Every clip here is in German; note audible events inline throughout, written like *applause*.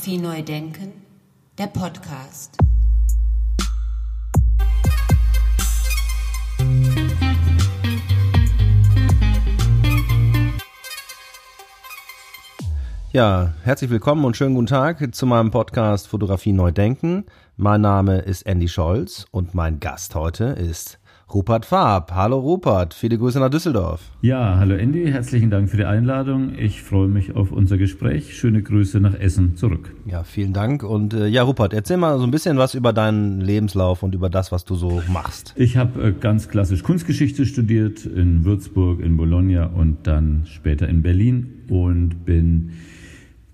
Fotografie neu denken, der Podcast. Ja, herzlich willkommen und schönen guten Tag zu meinem Podcast Fotografie neu denken. Mein Name ist Andy Scholz und mein Gast heute ist Rupert Farb. Hallo Rupert, viele Grüße nach Düsseldorf. Ja, hallo Andy, herzlichen Dank für die Einladung. Ich freue mich auf unser Gespräch. Schöne Grüße nach Essen zurück. Ja, vielen Dank. Und äh, ja, Rupert, erzähl mal so ein bisschen was über deinen Lebenslauf und über das, was du so machst. Ich habe äh, ganz klassisch Kunstgeschichte studiert in Würzburg, in Bologna und dann später in Berlin und bin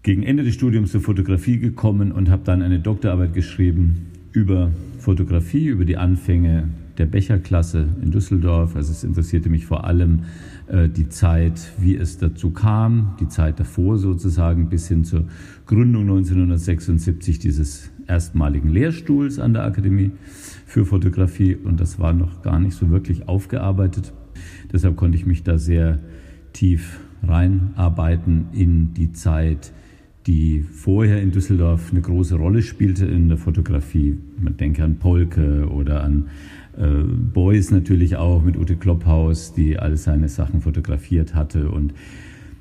gegen Ende des Studiums zur Fotografie gekommen und habe dann eine Doktorarbeit geschrieben über Fotografie, über die Anfänge der Becherklasse in Düsseldorf. Also es interessierte mich vor allem äh, die Zeit, wie es dazu kam, die Zeit davor sozusagen bis hin zur Gründung 1976 dieses erstmaligen Lehrstuhls an der Akademie für Fotografie. Und das war noch gar nicht so wirklich aufgearbeitet. Deshalb konnte ich mich da sehr tief reinarbeiten in die Zeit, die vorher in Düsseldorf eine große Rolle spielte in der Fotografie. Man denke an Polke oder an äh, Beuys natürlich auch mit Ute Klopphaus, die all seine Sachen fotografiert hatte und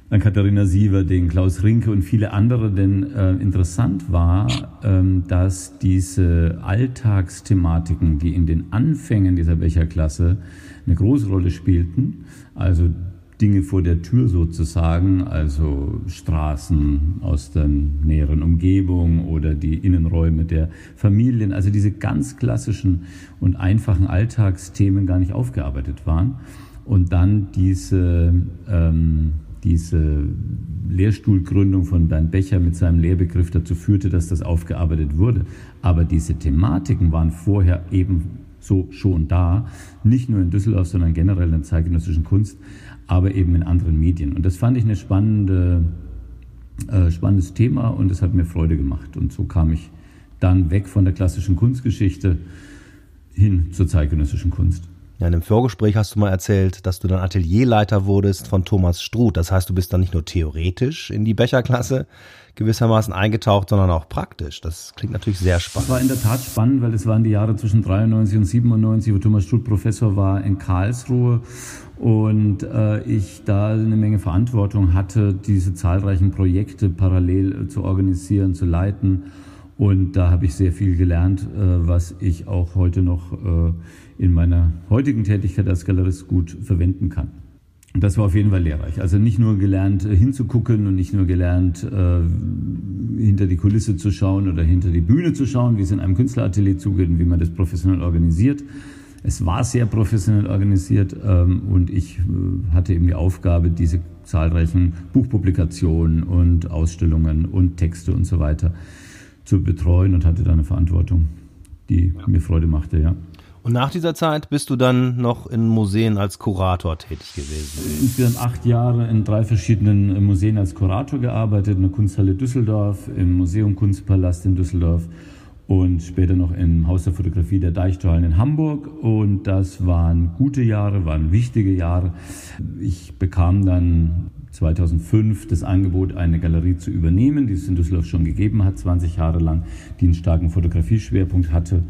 an Katharina Siever, den Klaus Rinke und viele andere. Denn äh, interessant war, ähm, dass diese Alltagsthematiken, die in den Anfängen dieser Becherklasse eine große Rolle spielten, also Dinge vor der Tür sozusagen, also Straßen aus der näheren Umgebung oder die Innenräume der Familien, also diese ganz klassischen und einfachen Alltagsthemen gar nicht aufgearbeitet waren. Und dann diese, ähm, diese Lehrstuhlgründung von Bernd Becher mit seinem Lehrbegriff dazu führte, dass das aufgearbeitet wurde. Aber diese Thematiken waren vorher eben so schon da, nicht nur in Düsseldorf, sondern generell in der zeitgenössischen Kunst aber eben in anderen Medien. Und das fand ich ein spannende, äh, spannendes Thema und es hat mir Freude gemacht. Und so kam ich dann weg von der klassischen Kunstgeschichte hin zur zeitgenössischen Kunst. Ja, in einem Vorgespräch hast du mal erzählt, dass du dann Atelierleiter wurdest von Thomas Struth. Das heißt, du bist dann nicht nur theoretisch in die Becherklasse gewissermaßen eingetaucht, sondern auch praktisch. Das klingt natürlich sehr spannend. Es war in der Tat spannend, weil es waren die Jahre zwischen 93 und 97, wo Thomas Struth Professor war in Karlsruhe und äh, ich da eine Menge Verantwortung hatte, diese zahlreichen Projekte parallel äh, zu organisieren, zu leiten. Und da habe ich sehr viel gelernt, äh, was ich auch heute noch äh, in meiner heutigen Tätigkeit als Galerist gut verwenden kann. Das war auf jeden Fall lehrreich. Also nicht nur gelernt äh, hinzugucken und nicht nur gelernt hinter die Kulisse zu schauen oder hinter die Bühne zu schauen, wie es in einem Künstleratelier zugeht und wie man das professionell organisiert. Es war sehr professionell organisiert ähm, und ich hatte eben die Aufgabe, diese zahlreichen Buchpublikationen und Ausstellungen und Texte und so weiter zu betreuen und hatte da eine Verantwortung, die ja. mir Freude machte, ja. Und nach dieser Zeit bist du dann noch in Museen als Kurator tätig gewesen? Insgesamt acht Jahre in drei verschiedenen Museen als Kurator gearbeitet, in der Kunsthalle Düsseldorf, im Museum Kunstpalast in Düsseldorf und später noch im Haus der Fotografie der Deichtorhallen in Hamburg. Und das waren gute Jahre, waren wichtige Jahre. Ich bekam dann 2005 das Angebot, eine Galerie zu übernehmen, die es in Düsseldorf schon gegeben hat, 20 Jahre lang, die einen starken Fotografieschwerpunkt hatte.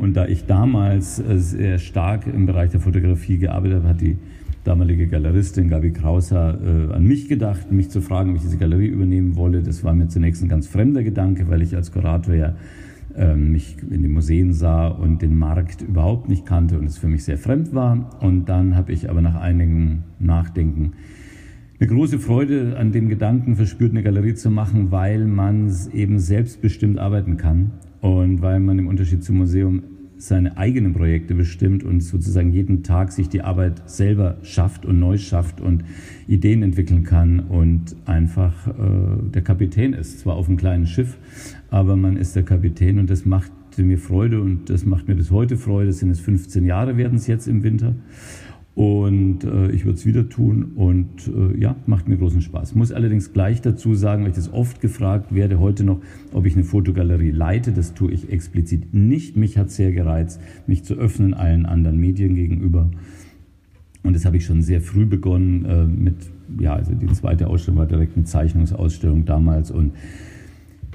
Und da ich damals sehr stark im Bereich der Fotografie gearbeitet habe, hat die damalige Galeristin Gabi Krauser äh, an mich gedacht, mich zu fragen, ob ich diese Galerie übernehmen wolle. Das war mir zunächst ein ganz fremder Gedanke, weil ich als Kurator ja mich in den Museen sah und den Markt überhaupt nicht kannte und es für mich sehr fremd war. Und dann habe ich aber nach einigem Nachdenken eine große Freude an dem Gedanken verspürt, eine Galerie zu machen, weil man eben selbstbestimmt arbeiten kann und weil man im Unterschied zum Museum seine eigenen Projekte bestimmt und sozusagen jeden Tag sich die Arbeit selber schafft und neu schafft und Ideen entwickeln kann und einfach äh, der Kapitän ist. Zwar auf einem kleinen Schiff, aber man ist der Kapitän und das macht mir Freude und das macht mir bis heute Freude. Das sind es 15 Jahre, werden es jetzt im Winter. Und äh, ich würde es wieder tun und äh, ja, macht mir großen Spaß. Muss allerdings gleich dazu sagen, weil ich das oft gefragt werde heute noch, ob ich eine Fotogalerie leite. Das tue ich explizit nicht. Mich hat sehr gereizt, mich zu öffnen allen anderen Medien gegenüber. Und das habe ich schon sehr früh begonnen äh, mit, ja, also die zweite Ausstellung war direkt eine Zeichnungsausstellung damals und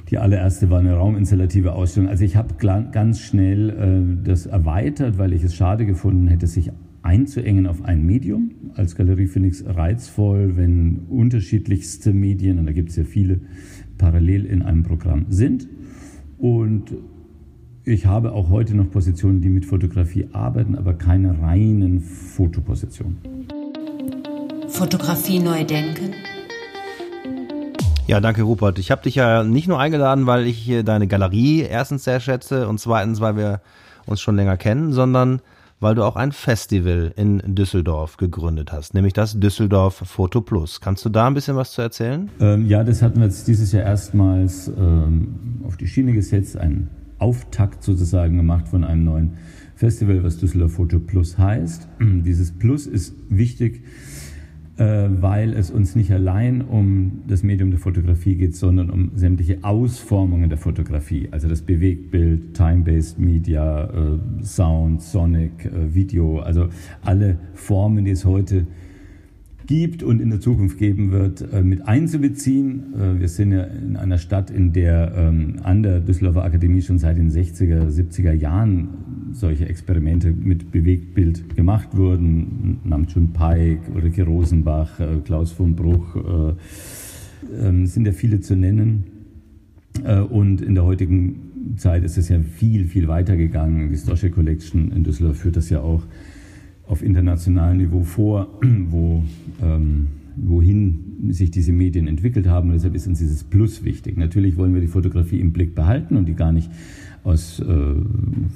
Die allererste war eine rauminstallative Ausstellung. Also ich habe ganz schnell äh, das erweitert, weil ich es schade gefunden hätte, sich einzuengen auf ein Medium. Als Galerie finde ich es reizvoll, wenn unterschiedlichste Medien, und da gibt es ja viele, parallel in einem Programm sind. Und ich habe auch heute noch Positionen, die mit Fotografie arbeiten, aber keine reinen Fotopositionen. Fotografie neu denken. Ja, danke Rupert. Ich habe dich ja nicht nur eingeladen, weil ich hier deine Galerie erstens sehr schätze und zweitens, weil wir uns schon länger kennen, sondern weil du auch ein Festival in Düsseldorf gegründet hast, nämlich das Düsseldorf Foto Plus. Kannst du da ein bisschen was zu erzählen? Ähm, ja, das hatten wir jetzt dieses Jahr erstmals ähm, auf die Schiene gesetzt, einen Auftakt sozusagen gemacht von einem neuen Festival, was Düsseldorf Foto Plus heißt. *clears throat* Dieses Plus ist wichtig, weil es uns nicht allein um das Medium der Fotografie geht, sondern um sämtliche Ausformungen der Fotografie, also das Bewegtbild, Time-Based Media, äh, Sound, Sonic, äh, Video, also alle Formen, die es heute gibt und in der Zukunft geben wird, äh, mit einzubeziehen. Äh, wir sind ja in einer Stadt, in der ähm, an der Düsseldorfer Akademie schon seit den 60er, 70er Jahren solche Experimente mit Bewegtbild gemacht wurden. Namjoon Paik, Ulrike Rosenbach, äh, Klaus von Bruch, ähm, sind ja viele zu nennen. Und in der heutigen Zeit ist es ja viel, viel weiter gegangen. Die Stosche Collection in Düsseldorf führt das ja auch auf internationalem Niveau vor, *clears throat* wo, ähm, wohin sich diese Medien entwickelt haben. Und deshalb ist uns dieses Plus wichtig. Natürlich wollen wir die Fotografie im Blick behalten und die gar nicht aus äh,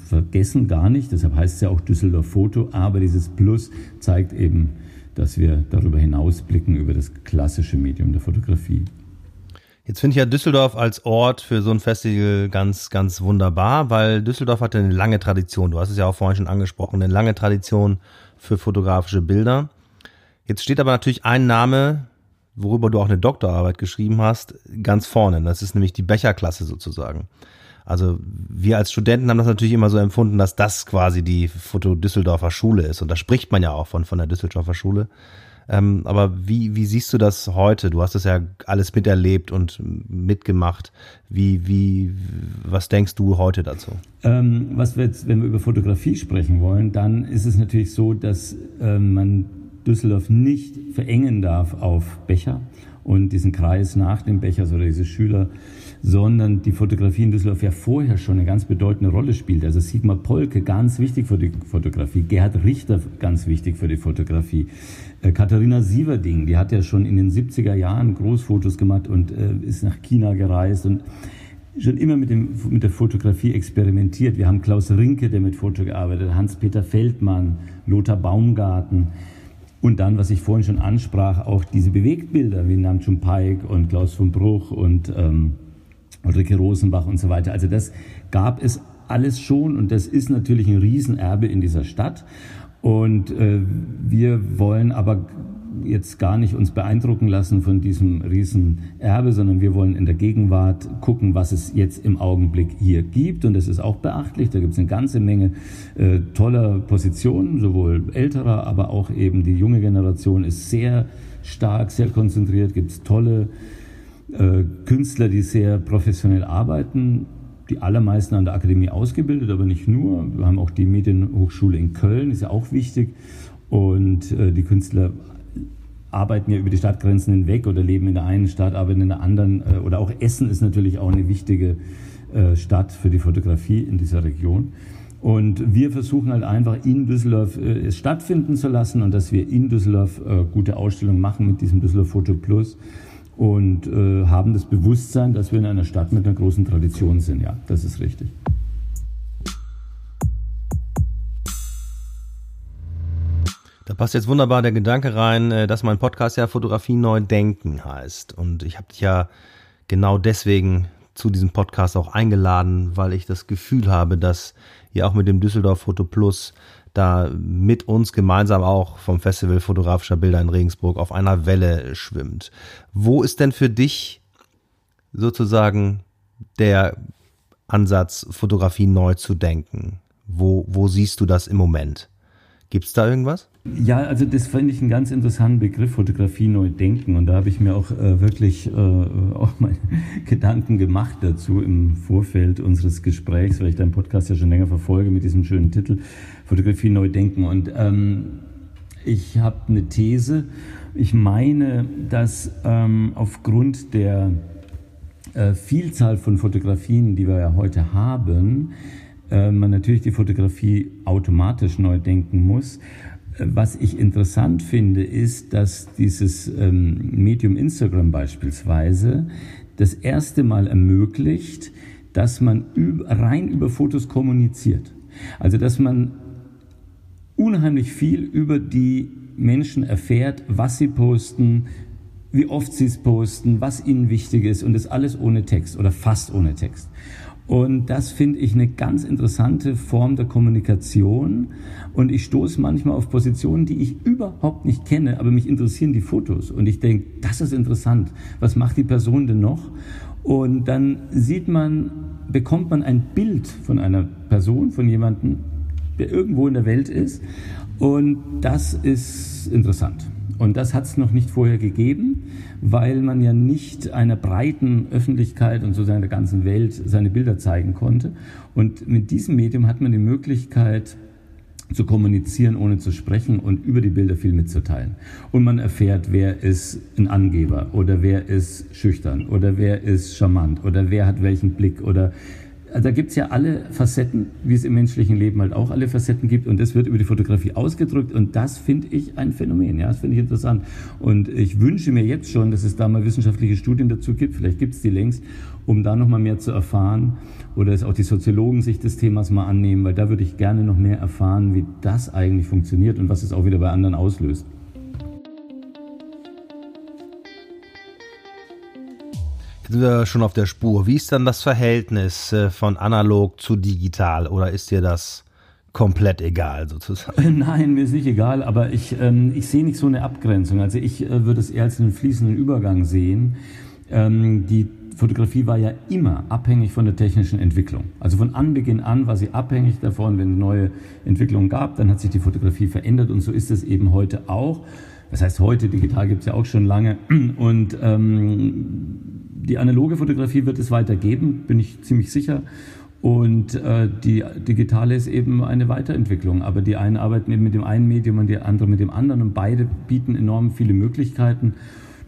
vergessen, gar nicht. Deshalb heißt es ja auch Düsseldorf Foto. Aber dieses Plus zeigt eben, dass wir darüber hinaus blicken über das klassische Medium der Fotografie. Jetzt finde ich ja Düsseldorf als Ort für so ein Festival ganz, ganz wunderbar, weil Düsseldorf hat eine lange Tradition. Du hast es ja auch vorhin schon angesprochen, eine lange Tradition für fotografische Bilder. Jetzt steht aber natürlich ein Name, worüber du auch eine Doktorarbeit geschrieben hast, ganz vorne. Das ist nämlich die Becherklasse sozusagen. Also wir als Studenten haben das natürlich immer so empfunden, dass das quasi die Foto Düsseldorfer Schule ist. Und da spricht man ja auch von, von der Düsseldorfer Schule. Ähm, aber wie, wie siehst du das heute? Du hast das ja alles miterlebt und mitgemacht. Wie, wie, was denkst du heute dazu? Ähm, was wir jetzt, wenn wir über Fotografie sprechen wollen, dann ist es natürlich so, dass ähm, man Düsseldorf nicht verengen darf auf Becher und diesen Kreis nach dem Becher oder diese Schüler sondern die Fotografie in Düsseldorf ja vorher schon eine ganz bedeutende Rolle spielt. Also Sigmar Polke, ganz wichtig für die Fotografie, Gerhard Richter, ganz wichtig für die Fotografie, äh, Katharina Sieverding, die hat ja schon in den 70er Jahren Großfotos gemacht und äh, ist nach China gereist und schon immer mit, dem, mit der Fotografie experimentiert. Wir haben Klaus Rinke, der mit Foto gearbeitet, Hans-Peter Feldmann, Lothar Baumgarten. Und dann, was ich vorhin schon ansprach, auch diese Bewegtbilder wie Namjoon Paik und Klaus von Bruch und ähm, Ulrike Rosenbach und so weiter. Also das gab es alles schon und das ist natürlich ein Riesenerbe in dieser Stadt. Und äh, wir wollen aber jetzt gar nicht uns beeindrucken lassen von diesem Riesenerbe, sondern wir wollen in der Gegenwart gucken, was es jetzt im Augenblick hier gibt. Und das ist auch beachtlich. Da gibt es eine ganze Menge äh, toller Positionen, sowohl älterer, aber auch eben die junge Generation ist sehr stark, sehr konzentriert, gibt es tolle äh, Künstler, die sehr professionell arbeiten, die allermeisten an der Akademie ausgebildet, aber nicht nur. Wir haben auch die Medienhochschule in Köln, ist ja auch wichtig. Und äh, die Künstler arbeiten ja über die Stadtgrenzen hinweg oder leben in der einen Stadt, arbeiten in der anderen. Äh, oder auch Essen ist natürlich auch eine wichtige äh, Stadt für die Fotografie in dieser Region. Und wir versuchen halt einfach in Düsseldorf äh, es stattfinden zu lassen und dass wir in Düsseldorf äh, gute Ausstellungen machen mit diesem Düsseldorf Foto Plus und äh, haben das Bewusstsein, dass wir in einer Stadt mit einer großen Tradition sind. Ja, das ist richtig. Da passt jetzt wunderbar der Gedanke rein, äh, dass mein Podcast ja Fotografie neu denken heißt. Und ich habe dich ja genau deswegen zu diesem Podcast auch eingeladen, weil ich das Gefühl habe, dass ihr auch mit dem Düsseldorf Foto Plus da mit uns gemeinsam auch vom Festival fotografischer Bilder in Regensburg auf einer Welle schwimmt. Wo ist denn für dich sozusagen der Ansatz, Fotografie neu zu denken? Wo, wo siehst du das im Moment? Gibt es da irgendwas? Ja, also das finde ich einen ganz interessanten Begriff, Fotografie neu denken. Und da habe ich mir auch äh, wirklich äh, auch meine *laughs* Gedanken gemacht dazu im Vorfeld unseres Gesprächs, weil ich deinen Podcast ja schon länger verfolge mit diesem schönen Titel Fotografie neu denken. Und ähm, ich habe eine These. Ich meine, dass ähm, aufgrund der äh, Vielzahl von Fotografien, die wir ja heute haben, äh, man natürlich die Fotografie automatisch neu denken muss. Was ich interessant finde, ist, dass dieses ähm, Medium Instagram beispielsweise das erste Mal ermöglicht, dass man rein über Fotos kommuniziert. Also dass man unheimlich viel über die Menschen erfährt, was sie posten, wie oft sie es posten, was ihnen wichtig ist und das alles ohne Text oder fast ohne Text. Und das finde ich eine ganz interessante Form der Kommunikation. Und ich stoße manchmal auf Positionen, die ich überhaupt nicht kenne, aber mich interessieren die Fotos. Und ich denke, das ist interessant. Was macht die Person denn noch? Und dann sieht man, bekommt man ein Bild von einer Person, von jemandem, der irgendwo in der Welt ist. Und das ist interessant. Und das hat es noch nicht vorher gegeben, weil man ja nicht einer breiten Öffentlichkeit und sozusagen der ganzen Welt seine Bilder zeigen konnte. Und mit diesem Medium hat man die Möglichkeit, zu kommunizieren, ohne zu sprechen und über die Bilder viel mitzuteilen. Und man erfährt, wer ist ein Angeber oder wer ist schüchtern oder wer ist charmant oder wer hat welchen Blick oder da gibt's ja alle Facetten, wie es im menschlichen Leben halt auch alle Facetten gibt. Und das wird über die Fotografie ausgedrückt. Und das finde ich ein Phänomen. Ja, das finde ich interessant. Und ich wünsche mir jetzt schon, dass es da mal wissenschaftliche Studien dazu gibt. Vielleicht gibt's die längst, um da nochmal mehr zu erfahren. Oder dass auch die Soziologen sich des Themas mal annehmen, weil da würde ich gerne noch mehr erfahren, wie das eigentlich funktioniert und was es auch wieder bei anderen auslöst. Sind wir schon auf der Spur. Wie ist dann das Verhältnis äh, von analog zu digital oder ist dir das komplett egal sozusagen? *laughs* Nein, mir ist nicht egal, aber ich, ähm, ich sehe nicht so eine Abgrenzung. Also ich äh, würde es eher als einen fließenden Übergang sehen. Ähm, die Fotografie war ja immer abhängig von der technischen Entwicklung. Also von Anbeginn an war sie abhängig davon, wenn es neue Entwicklungen gab, dann hat sich die Fotografie verändert und so ist es eben heute auch. Das heißt, heute, digital gibt es ja auch schon lange. Und ähm, die analoge Fotografie wird es weitergeben, bin ich ziemlich sicher. Und äh, die digitale ist eben eine Weiterentwicklung. Aber die einen arbeiten eben mit dem einen Medium und die andere mit dem anderen. Und beide bieten enorm viele Möglichkeiten.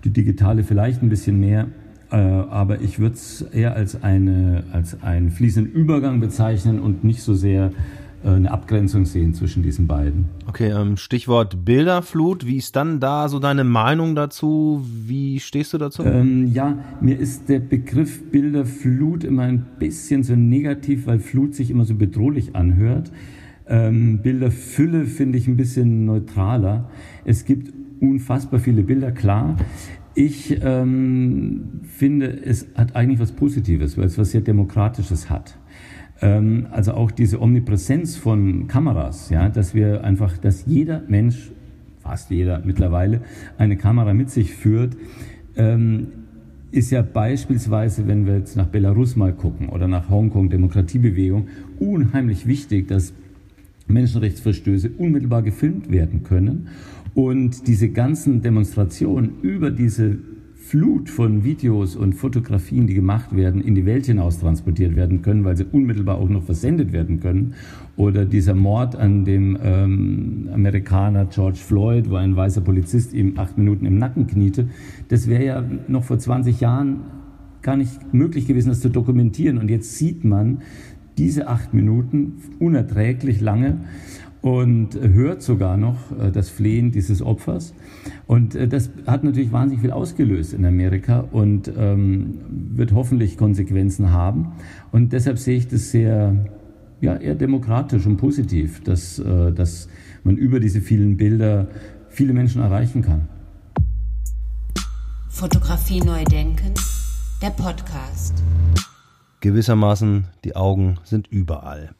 Die digitale vielleicht ein bisschen mehr. Äh, aber ich würde es eher als, eine, als einen fließenden Übergang bezeichnen und nicht so sehr eine Abgrenzung sehen zwischen diesen beiden. Okay, ähm, Stichwort Bilderflut. Wie ist dann da so deine Meinung dazu? Wie stehst du dazu? Ähm, ja, mir ist der Begriff Bilderflut immer ein bisschen so negativ, weil Flut sich immer so bedrohlich anhört. Ähm, Bilderfülle finde ich ein bisschen neutraler. Es gibt unfassbar viele Bilder, klar. Ich ähm, finde, es hat eigentlich was Positives, weil es was sehr Demokratisches hat. Ähm, also auch diese Omnipräsenz von Kameras, ja, dass wir einfach, dass jeder Mensch, fast jeder mittlerweile, eine Kamera mit sich führt, ähm, ist ja beispielsweise, wenn wir jetzt nach Belarus mal gucken oder nach Hongkong, Demokratiebewegung, unheimlich wichtig, dass Menschenrechtsverstöße unmittelbar gefilmt werden können. Und diese ganzen Demonstrationen über diese Flut von Videos und Fotografien, die gemacht werden, in die Welt hinaus transportiert werden können, weil sie unmittelbar auch noch versendet werden können. Oder dieser Mord an dem ähm, Amerikaner George Floyd, wo ein weißer Polizist ihm acht Minuten im Nacken kniete, das wäre ja noch vor 20 Jahren gar nicht möglich gewesen, das zu dokumentieren. Und jetzt sieht man diese acht Minuten unerträglich lange und hört sogar noch äh, das Flehen dieses Opfers. Und äh, das hat natürlich wahnsinnig viel ausgelöst in Amerika und ähm, wird hoffentlich Konsequenzen haben. Und deshalb sehe ich das sehr, ja, eher demokratisch und positiv, dass, äh, dass man über diese vielen Bilder viele Menschen erreichen kann. Fotografie neu denken, der Podcast. Gewissermaßen, die Augen sind überall.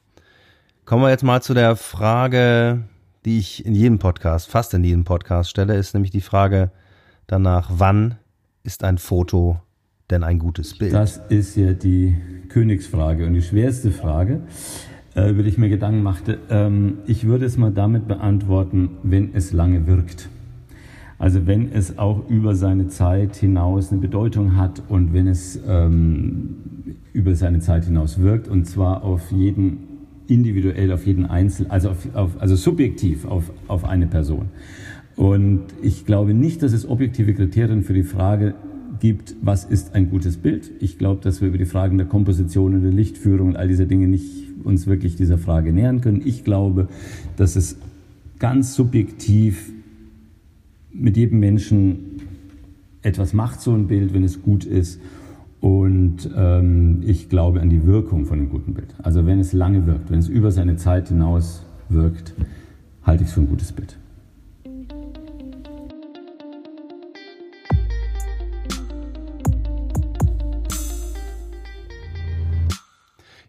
Kommen wir jetzt mal zu der Frage, die ich in jedem Podcast, fast in jedem Podcast stelle, ist nämlich die Frage danach, wann ist ein Foto denn ein gutes Bild? Das ist ja die Königsfrage und die schwerste Frage. äh, über die ich mir Gedanken machte. Ähm, ich würde es mal damit beantworten, wenn es lange wirkt. Also wenn es auch über seine Zeit hinaus eine Bedeutung hat und wenn es ähm, über seine Zeit hinaus wirkt und zwar auf jeden individuell, auf jeden Einzel, also auf, auf, also subjektiv auf, auf eine Person. Und ich glaube nicht, dass es objektive Kriterien für die Frage gibt, was ist ein gutes Bild. Ich glaube, dass wir über die Fragen der Komposition und der Lichtführung und all diese Dinge nicht uns wirklich dieser Frage nähern können. Ich glaube, dass es ganz subjektiv mit jedem Menschen etwas macht, so ein Bild, wenn es gut ist. Und ähm, ich glaube an die Wirkung von einem guten Bild. Also wenn es lange wirkt, wenn es über seine Zeit hinaus wirkt, halte ich es für ein gutes Bild.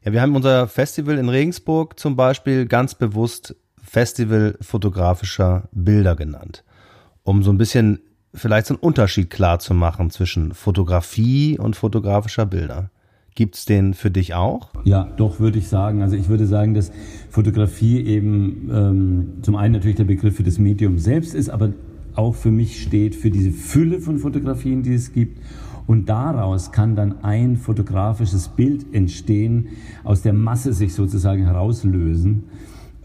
Ja, wir haben unser Festival in Regensburg zum Beispiel ganz bewusst Festival fotografischer Bilder genannt, um so ein bisschen vielleicht einen Unterschied klar zu machen zwischen Fotografie und fotografischer Bilder. Gibt es den für dich auch? Ja, doch würde ich sagen. Also ich würde sagen, dass Fotografie eben ähm, zum einen natürlich der Begriff für das Medium selbst ist, aber auch für mich steht für diese Fülle von Fotografien, die es gibt und daraus kann dann ein fotografisches Bild entstehen, aus der Masse sich sozusagen herauslösen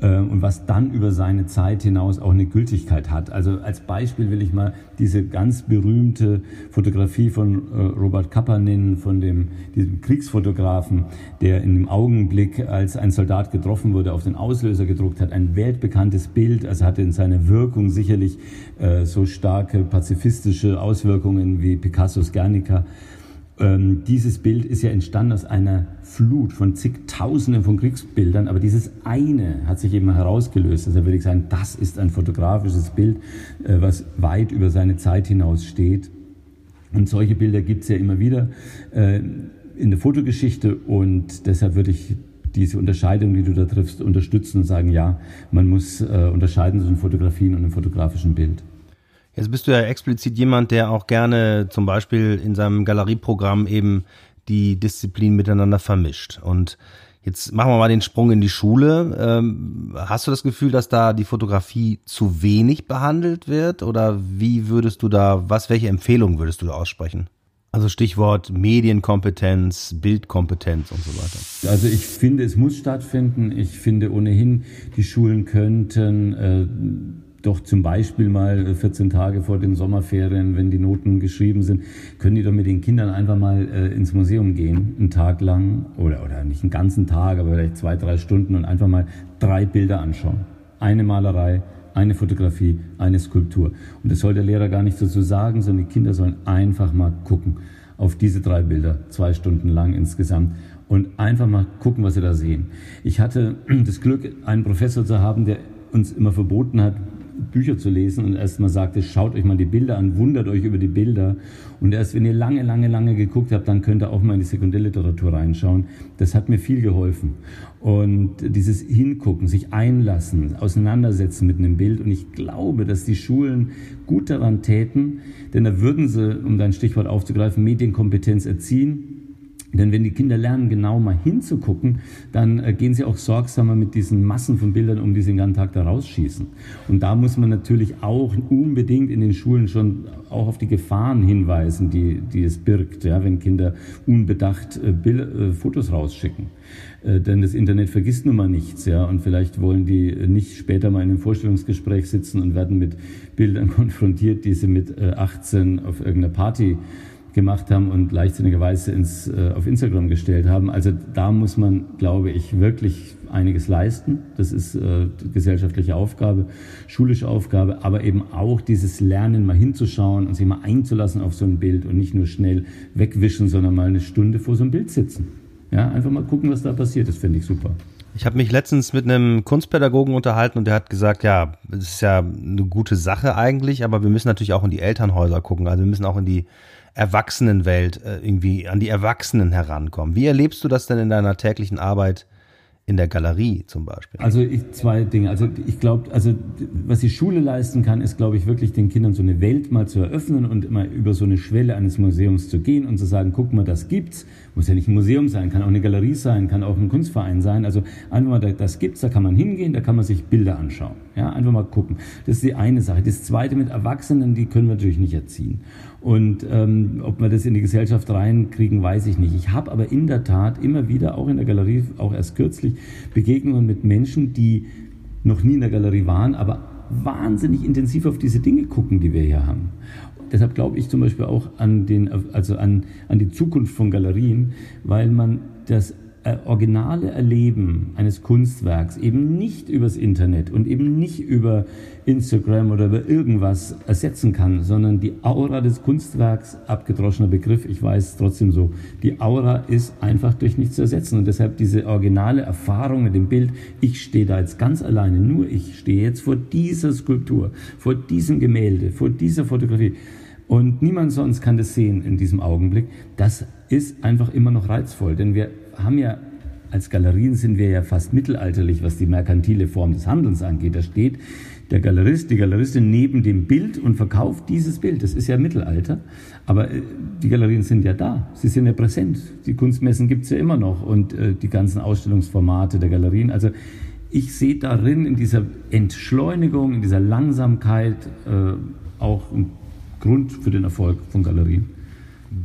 und was dann über seine Zeit hinaus auch eine Gültigkeit hat. Also als Beispiel will ich mal diese ganz berühmte Fotografie von äh, Robert Kappa nennen, von dem, diesem Kriegsfotografen, der in dem Augenblick, als ein Soldat getroffen wurde, auf den Auslöser gedruckt hat. Ein weltbekanntes Bild, also hatte in seiner Wirkung sicherlich äh, so starke pazifistische Auswirkungen wie Picassos Guernica. Ähm, dieses Bild ist ja entstanden aus einer Flut von zigtausenden von Kriegsbildern, aber dieses eine hat sich eben herausgelöst. Also würde ich sagen, das ist ein fotografisches Bild, äh, was weit über seine Zeit hinaus steht. Und solche Bilder gibt es ja immer wieder äh, in der Fotogeschichte und deshalb würde ich diese Unterscheidung, die du da triffst, unterstützen und sagen, ja, man muss äh, unterscheiden zwischen Fotografien und einem fotografischen Bild. Jetzt bist du ja explizit jemand, der auch gerne zum Beispiel in seinem Galerieprogramm eben die Disziplinen miteinander vermischt. Und jetzt machen wir mal den Sprung in die Schule. Ähm, hast du das Gefühl, dass da die Fotografie zu wenig behandelt wird? Oder wie würdest du da, was, welche Empfehlungen würdest du da aussprechen? Also Stichwort Medienkompetenz, Bildkompetenz und so weiter. Also ich finde, es muss stattfinden. Ich finde ohnehin, die Schulen könnten äh, doch zum Beispiel mal 14 äh, Tage vor den Sommerferien, wenn die Noten geschrieben sind, können die doch mit den Kindern einfach mal äh, ins Museum gehen, einen Tag lang oder, oder nicht einen ganzen Tag, aber vielleicht zwei, drei Stunden und einfach mal drei Bilder anschauen. Eine Malerei, eine Fotografie, eine Skulptur. Und das soll der Lehrer gar nicht dazu sagen, sondern die Kinder sollen einfach mal gucken auf diese drei Bilder, zwei Stunden lang insgesamt und einfach mal gucken, was sie da sehen. Ich hatte *clears throat* das Glück, einen Professor zu haben, der uns immer verboten hat, Bücher zu lesen und erst mal sagte, schaut euch mal die Bilder an, wundert euch über die Bilder. Und erst wenn ihr lange, lange, lange geguckt habt, dann könnt ihr auch mal in die Sekundärliteratur reinschauen. Das hat mir viel geholfen. Und dieses Hingucken, sich einlassen, auseinandersetzen mit einem Bild. Und ich glaube, dass die Schulen gut daran täten, denn da würden sie, um dein Stichwort aufzugreifen, Medienkompetenz erziehen denn wenn die Kinder lernen, genau mal hinzugucken, dann äh, gehen sie auch sorgsamer mit diesen Massen von Bildern um, die sie den ganzen Tag da rausschießen. Und da muss man natürlich auch unbedingt in den Schulen schon auch auf die Gefahren hinweisen, die, die es birgt, ja, wenn Kinder unbedacht äh, Bild, äh, Fotos rausschicken. Äh, denn das Internet vergisst nun mal nichts, ja, und vielleicht wollen die nicht später mal in einem Vorstellungsgespräch sitzen und werden mit Bildern *laughs* konfrontiert, die sie mit 18 äh, auf irgendeiner Party gemacht haben und leichtsinnigerweise ins, äh, auf Instagram gestellt haben. Also da muss man, glaube ich, wirklich einiges leisten. Das ist äh, gesellschaftliche Aufgabe, schulische Aufgabe, aber eben auch dieses Lernen, mal hinzuschauen und sich mal einzulassen auf so ein Bild und nicht nur schnell wegwischen, sondern mal eine Stunde vor so einem Bild sitzen. Ja, einfach mal gucken, was da passiert. Das finde ich super. Ich habe mich letztens mit einem Kunstpädagogen unterhalten und der hat gesagt, ja, es ist ja eine gute Sache eigentlich, aber wir müssen natürlich auch in die Elternhäuser gucken. Also wir müssen auch in die Erwachsenenwelt äh, irgendwie an die Erwachsenen herankommen. Wie erlebst du das denn in deiner täglichen Arbeit in der Galerie zum Beispiel? Also ich, zwei Dinge. Also ich glaube, also was die Schule leisten kann, ist, glaube ich, wirklich den Kindern so eine Welt mal zu eröffnen und immer über so eine Schwelle eines Museums zu gehen und zu sagen, guck mal, das gibt's. Muss ja nicht ein Museum sein, kann auch eine Galerie sein, kann auch ein Kunstverein sein. Also einfach mal, das gibt's, da kann man hingehen, da kann man sich Bilder anschauen. Ja, einfach mal gucken. Das ist die eine Sache. Das zweite mit Erwachsenen, die können wir natürlich nicht erziehen. Und ähm, ob wir das in die Gesellschaft reinkriegen, weiß ich nicht. Ich habe aber in der Tat immer wieder, auch in der Galerie, auch erst kürzlich, Begegnungen mit Menschen, die noch nie in der Galerie waren, aber wahnsinnig intensiv auf diese Dinge gucken, die wir hier haben. Deshalb glaube ich zum Beispiel auch an, den, also an, an die Zukunft von Galerien, weil man das äh, originale Erleben eines Kunstwerks eben nicht übers Internet und eben nicht über Instagram oder über irgendwas ersetzen kann, sondern die Aura des Kunstwerks, abgedroschener Begriff, ich weiß trotzdem so, die Aura ist einfach durch nichts zu ersetzen. Und deshalb diese originale Erfahrung mit dem Bild, ich stehe da jetzt ganz alleine, nur ich stehe jetzt vor dieser Skulptur, vor diesem Gemälde, vor dieser Fotografie. Und niemand sonst kann das sehen in diesem Augenblick, das ist einfach immer noch reizvoll, denn wir haben ja als Galerien sind wir ja fast mittelalterlich, was die merkantile Form des Handelns angeht. Da steht der Galerist, die Galeristin neben dem Bild und verkauft dieses Bild. Das ist ja Mittelalter, aber äh, die Galerien sind ja da, sie sind ja präsent. Die Kunstmessen gibt es ja immer noch und äh, die ganzen Ausstellungsformate der Galerien. Also ich sehe darin, in dieser Entschleunigung, in dieser Langsamkeit äh, auch einen Grund für den Erfolg von Galerien.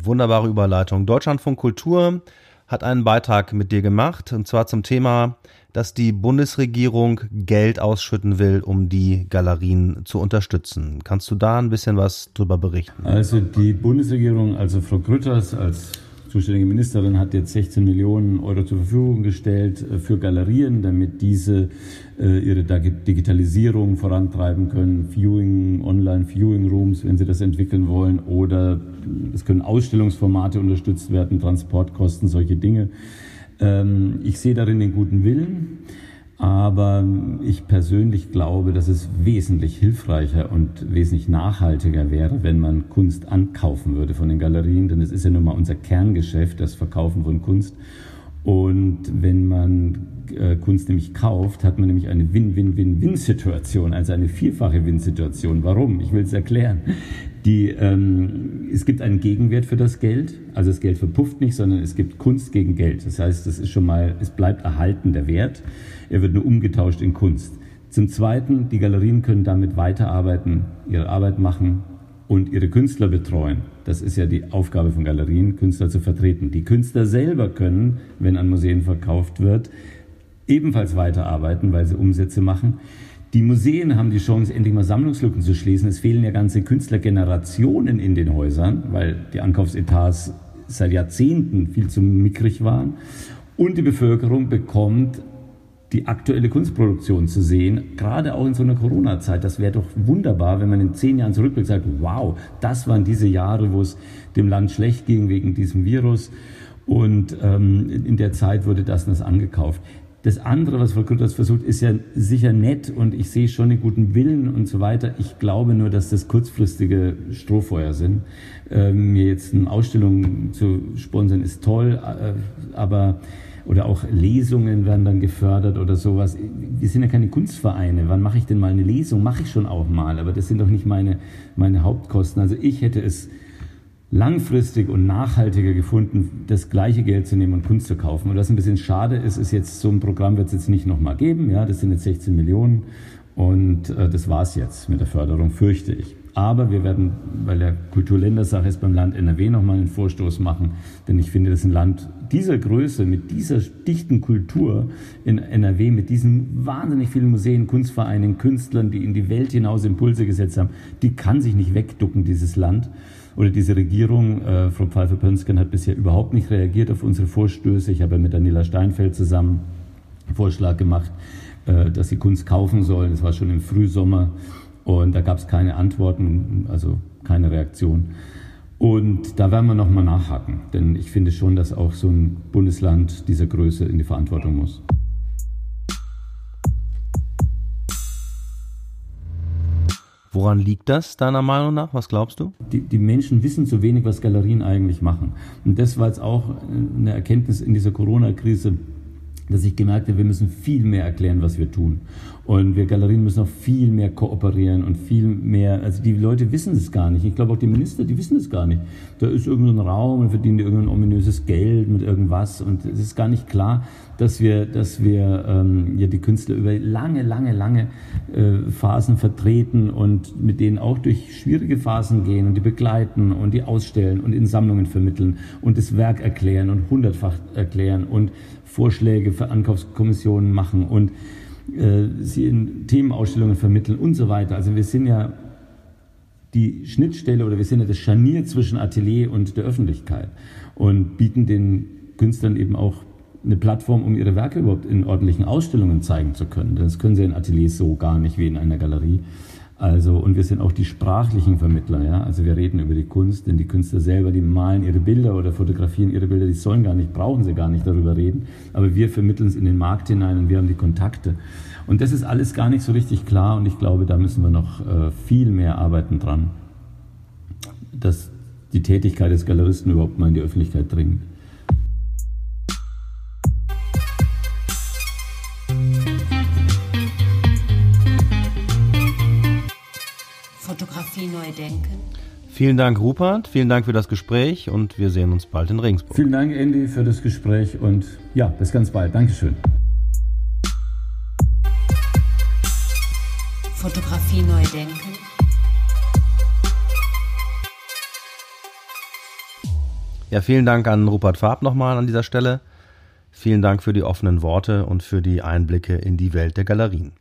Wunderbare Überleitung. Deutschlandfunk Kultur hat einen Beitrag mit dir gemacht, und zwar zum Thema, dass die Bundesregierung Geld ausschütten will, um die Galerien zu unterstützen. Kannst du da ein bisschen was drüber berichten? Also die Bundesregierung, also Frau Grütters als zuständige Ministerin hat jetzt 16 Millionen Euro zur Verfügung gestellt äh, für Galerien, damit diese äh, ihre Digitalisierung vorantreiben können, Viewing, Online-Viewing-Rooms, wenn sie das entwickeln wollen, oder es können Ausstellungsformate unterstützt werden, Transportkosten, solche Dinge. Ähm, ich sehe darin den guten Willen. Aber ich persönlich glaube, dass es wesentlich hilfreicher und wesentlich nachhaltiger wäre, wenn man Kunst ankaufen würde von den Galerien, denn es ist ja nun mal unser Kerngeschäft, das Verkaufen von Kunst. Und wenn man äh, Kunst nämlich kauft, hat man nämlich eine Win-Win-Win-Win-Situation, also eine vierfache Win-Situation. Warum? Ich will es erklären. Die, ähm, es gibt einen Gegenwert für das Geld, also das Geld verpufft nicht, sondern es gibt Kunst gegen Geld. Das heißt, das ist schon mal, es bleibt erhalten der Wert. Er wird nur umgetauscht in Kunst. Zum Zweiten, die Galerien können damit weiterarbeiten, ihre Arbeit machen und ihre Künstler betreuen. Das ist ja die Aufgabe von Galerien, Künstler zu vertreten. Die Künstler selber können, wenn an Museen verkauft wird, ebenfalls weiterarbeiten, weil sie Umsätze machen. Die Museen haben die Chance, endlich mal Sammlungslücken zu schließen. Es fehlen ja ganze Künstlergenerationen in den Häusern, weil die Ankaufsetats seit Jahrzehnten viel zu mickrig waren. Und die Bevölkerung bekommt die aktuelle Kunstproduktion zu sehen, gerade auch in so einer Corona-Zeit. Das wäre doch wunderbar, wenn man in zehn Jahren zurückblickt und sagt, wow, das waren diese Jahre, wo es dem Land schlecht ging wegen diesem Virus. Und ähm, in der Zeit wurde das und das angekauft. Das andere, was Frau Kutters versucht, ist ja sicher nett und ich sehe schon den guten Willen und so weiter. Ich glaube nur, dass das kurzfristige Strohfeuer sind. Ähm, mir jetzt eine Ausstellung zu sponsern ist toll, äh, aber oder auch Lesungen werden dann gefördert oder sowas. Wir sind ja keine Kunstvereine. Wann mache ich denn mal eine Lesung? Mache ich schon auch mal, aber das sind doch nicht meine, meine Hauptkosten. Also ich hätte es langfristig und nachhaltiger gefunden, das gleiche Geld zu nehmen und Kunst zu kaufen. Und was ein bisschen schade ist, ist jetzt, so ein Programm wird es jetzt nicht nochmal geben. Ja, das sind jetzt 16 Millionen und äh, das war's jetzt mit der Förderung, fürchte ich. Aber wir werden, weil der Kulturländersache ist, beim Land NRW nochmal einen Vorstoß machen, denn ich finde, dass ein Land dieser Größe, mit dieser dichten Kultur in NRW, mit diesen wahnsinnig vielen Museen, Kunstvereinen, Künstlern, die in die Welt hinaus Impulse gesetzt haben, die kann sich nicht wegducken, dieses Land oder diese Regierung. Äh, Frau Pfeiffer-Pönsken hat bisher überhaupt nicht reagiert auf unsere Vorstöße. Ich habe mit Daniela Steinfeld zusammen einen Vorschlag gemacht, äh, dass sie Kunst kaufen sollen. Das war schon im Frühsommer. Und da gab es keine Antworten, also keine Reaktion. Und da werden wir nochmal nachhaken, denn ich finde schon, dass auch so ein Bundesland dieser Größe in die Verantwortung muss. Woran liegt das deiner Meinung nach? Was glaubst du? Die, die, Menschen wissen zu wenig, was Galerien eigentlich machen. Und das war jetzt auch eine Erkenntnis in dieser Corona-Krise, dass ich gemerkt habe, wir müssen viel mehr erklären, was wir tun. Und wir Galerien müssen auch viel mehr kooperieren und viel mehr, also die Leute wissen es gar nicht. Ich glaube auch die Minister, die wissen es gar nicht. Da ist irgendein Raum und verdienen irgendein ominöses Geld mit irgendwas und es ist gar nicht klar, dass wir, dass wir ähm, ja die Künstler über lange, lange, lange äh, Phasen vertreten und mit denen auch durch schwierige Phasen gehen und die begleiten und die ausstellen und in Sammlungen vermitteln und das Werk erklären und hundertfach erklären und Vorschläge für Ankaufskommissionen machen und äh, sie in Themenausstellungen vermitteln und so weiter. Also wir sind ja die Schnittstelle oder wir sind ja das Scharnier zwischen Atelier und der Öffentlichkeit und bieten den Künstlern eben auch eine Plattform, um ihre Werke überhaupt in ordentlichen Ausstellungen zeigen zu können. Das können sie in Ateliers so gar nicht wie in einer Galerie. Also, und wir sind auch die sprachlichen Vermittler, ja. Also wir reden über die Kunst, denn die Künstler selber, die malen ihre Bilder oder fotografieren ihre Bilder, die sollen gar nicht, brauchen sie gar nicht darüber reden. Aber wir vermitteln es in den Markt hinein und wir haben die Kontakte. Und das ist alles gar nicht so richtig klar und ich glaube, da müssen wir noch äh, viel mehr arbeiten dran, dass die Tätigkeit des Galeristen überhaupt mal in die Öffentlichkeit dringt. Fotografie neu denken. Vielen Dank, Rupert. Vielen Dank für das Gespräch und wir sehen uns bald in Regensburg. Vielen Dank, Andy, für das Gespräch und ja, bis ganz bald. Dankeschön. Fotografie neu denken. Ja, vielen Dank an Rupert Farb nochmal an dieser Stelle. Vielen Dank für die offenen Worte und für die Einblicke in die Welt der Galerien.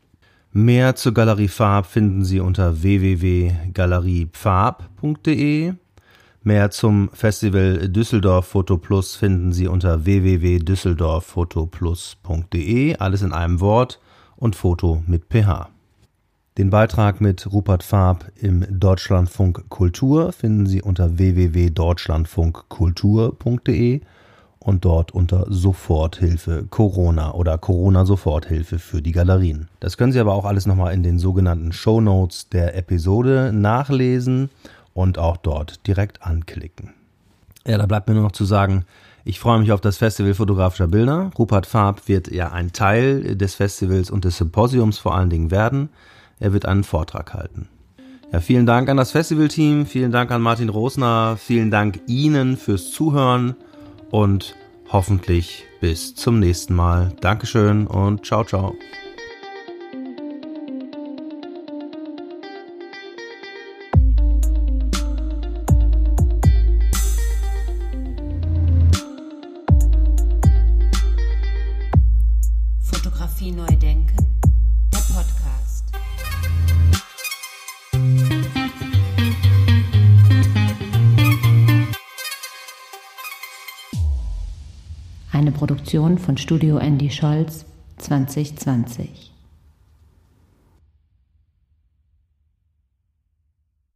Mehr zur Galerie Farb finden Sie unter www.galeriepfarb.de. Mehr zum Festival Düsseldorf Foto Plus finden Sie unter www.düsseldorffotoplus.de. Alles in einem Wort und Foto mit PH. Den Beitrag mit Rupert Farb im Deutschlandfunk Kultur finden Sie unter www.deutschlandfunkkultur.de und dort unter Soforthilfe Corona oder Corona Soforthilfe für die Galerien. Das können Sie aber auch alles nochmal in den sogenannten Show Notes der Episode nachlesen und auch dort direkt anklicken. Ja, da bleibt mir nur noch zu sagen, ich freue mich auf das Festival fotografischer Bilder. Rupert Farb wird ja ein Teil des Festivals und des Symposiums vor allen Dingen werden. Er wird einen Vortrag halten. Ja, vielen Dank an das Festivalteam, vielen Dank an Martin Rosner, vielen Dank Ihnen fürs Zuhören und hoffentlich bis zum nächsten Mal. Dankeschön und ciao, ciao. Produktion von Studio Andy Scholz 2020.